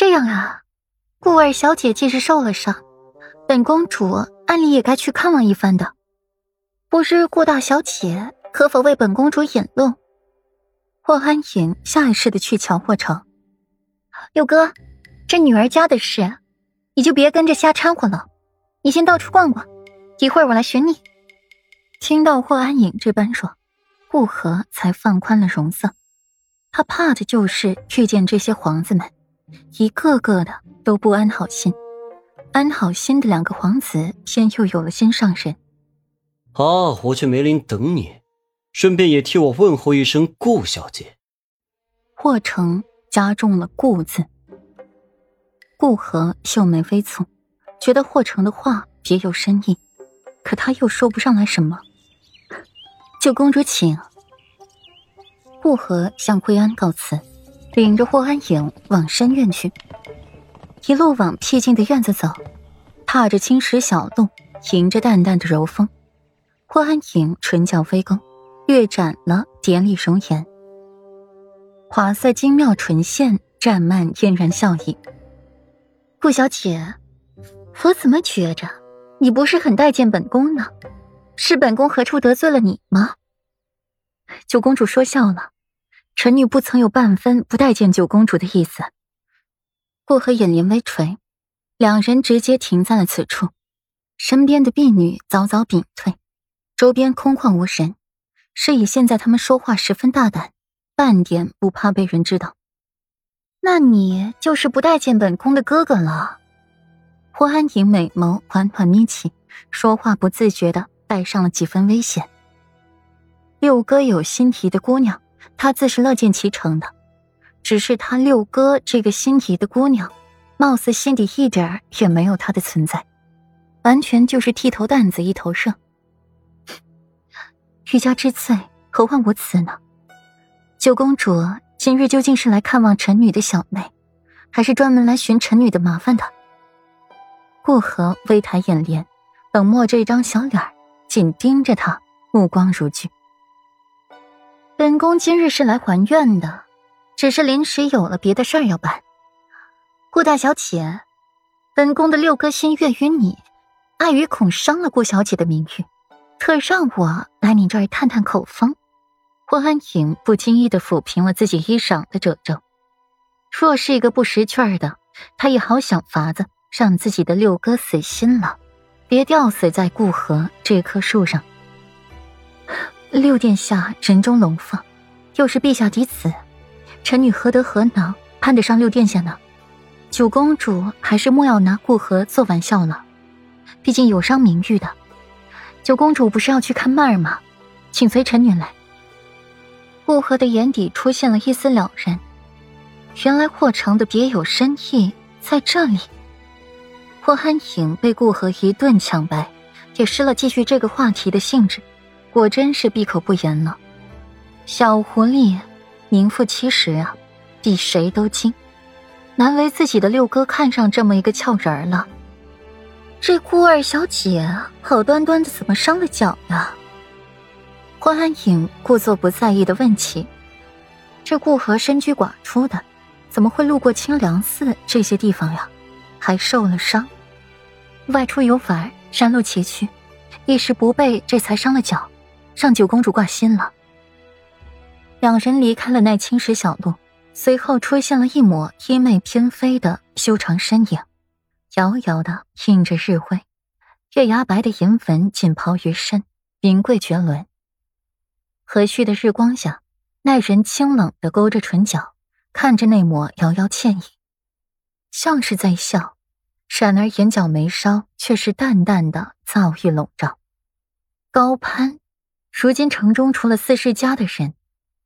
这样啊，顾二小姐既是受了伤，本公主按理也该去看望一番的。不知顾大小姐可否为本公主引路？霍安影下意识的去瞧霍成。六哥，这女儿家的事，你就别跟着瞎掺和了。你先到处逛逛，一会儿我来寻你。听到霍安影这般说，顾河才放宽了容色。他怕的就是遇见这些皇子们，一个个的都不安好心。安好心的两个皇子偏又有了心上人。好，我去梅林等你，顺便也替我问候一声顾小姐。霍成加重了“顾”字。顾河秀眉微蹙，觉得霍成的话别有深意，可他又说不上来什么。九公主，请。顾河向惠安告辞，领着霍安影往深院去，一路往僻静的院子走，踏着青石小路，迎着淡淡的柔风。霍安影唇角微勾，略展了典丽容颜，华色精妙唇线绽漫嫣然笑意。顾小姐，我怎么觉着你不是很待见本宫呢？是本宫何处得罪了你吗？九公主说笑了，臣女不曾有半分不待见九公主的意思。顾河眼帘微垂，两人直接停在了此处，身边的婢女早早屏退，周边空旷无人，是以现在他们说话十分大胆，半点不怕被人知道。那你就是不待见本宫的哥哥了。霍安婷美眸缓缓眯起，说话不自觉的。带上了几分危险。六哥有心提的姑娘，他自是乐见其成的。只是他六哥这个心仪的姑娘，貌似心底一点儿也没有他的存在，完全就是剃头担子一头热。欲加之罪，何患无辞呢？九公主今日究竟是来看望臣女的小妹，还是专门来寻臣女的麻烦的？顾河微抬眼帘，冷漠这张小脸。紧盯着他，目光如炬。本宫今日是来还愿的，只是临时有了别的事儿要办。顾大小姐，本宫的六哥心悦于你，碍于恐伤了顾小姐的名誉，特让我来你这儿探探口风。霍安影不经意的抚平了自己衣裳的褶皱。若是一个不识趣儿的，他也好想法子让自己的六哥死心了。别吊死在顾河这棵树上。六殿下人中龙凤，又是陛下嫡子，臣女何德何能攀得上六殿下呢？九公主还是莫要拿顾河做玩笑了，毕竟有伤名誉的。九公主不是要去看曼儿吗？请随臣女来。顾河的眼底出现了一丝了然，原来霍成的别有深意在这里。霍安影被顾河一顿抢白，也失了继续这个话题的兴致，果真是闭口不言了。小狐狸，名副其实啊，比谁都精，难为自己的六哥看上这么一个俏人儿了。这顾二小姐好端端的怎么伤了脚呀？关安影故作不在意的问起。这顾河身居寡出的，怎么会路过清凉寺这些地方呀？还受了伤，外出游玩，山路崎岖，一时不备，这才伤了脚，让九公主挂心了。两人离开了那青石小路，随后出现了一抹衣袂翩飞的修长身影，遥遥的映着日辉，月牙白的银纹锦袍于身，名贵绝伦。和煦的日光下，那人清冷的勾着唇角，看着那抹遥遥倩影。像是在笑，闪而眼角眉梢却是淡淡的躁郁笼罩。高攀，如今城中除了四世家的人，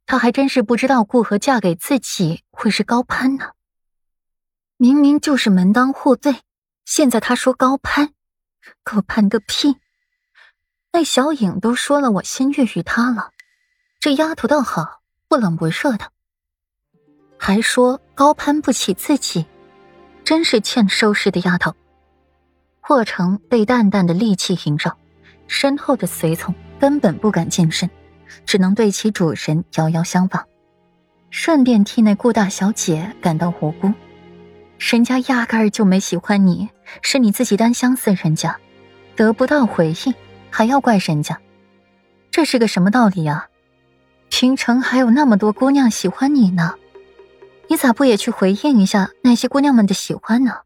他还真是不知道顾和嫁给自己会是高攀呢。明明就是门当户对，现在他说高攀，高攀个屁！那小影都说了我心悦于他了，这丫头倒好，不冷不热的，还说高攀不起自己。真是欠收拾的丫头。霍成被淡淡的戾气萦绕，身后的随从根本不敢近身，只能对其主人遥遥相望，顺便替那顾大小姐感到无辜。人家压根儿就没喜欢你，是你自己单相思人家，得不到回应还要怪人家，这是个什么道理啊？平城还有那么多姑娘喜欢你呢，你咋不也去回应一下那些姑娘们的喜欢呢？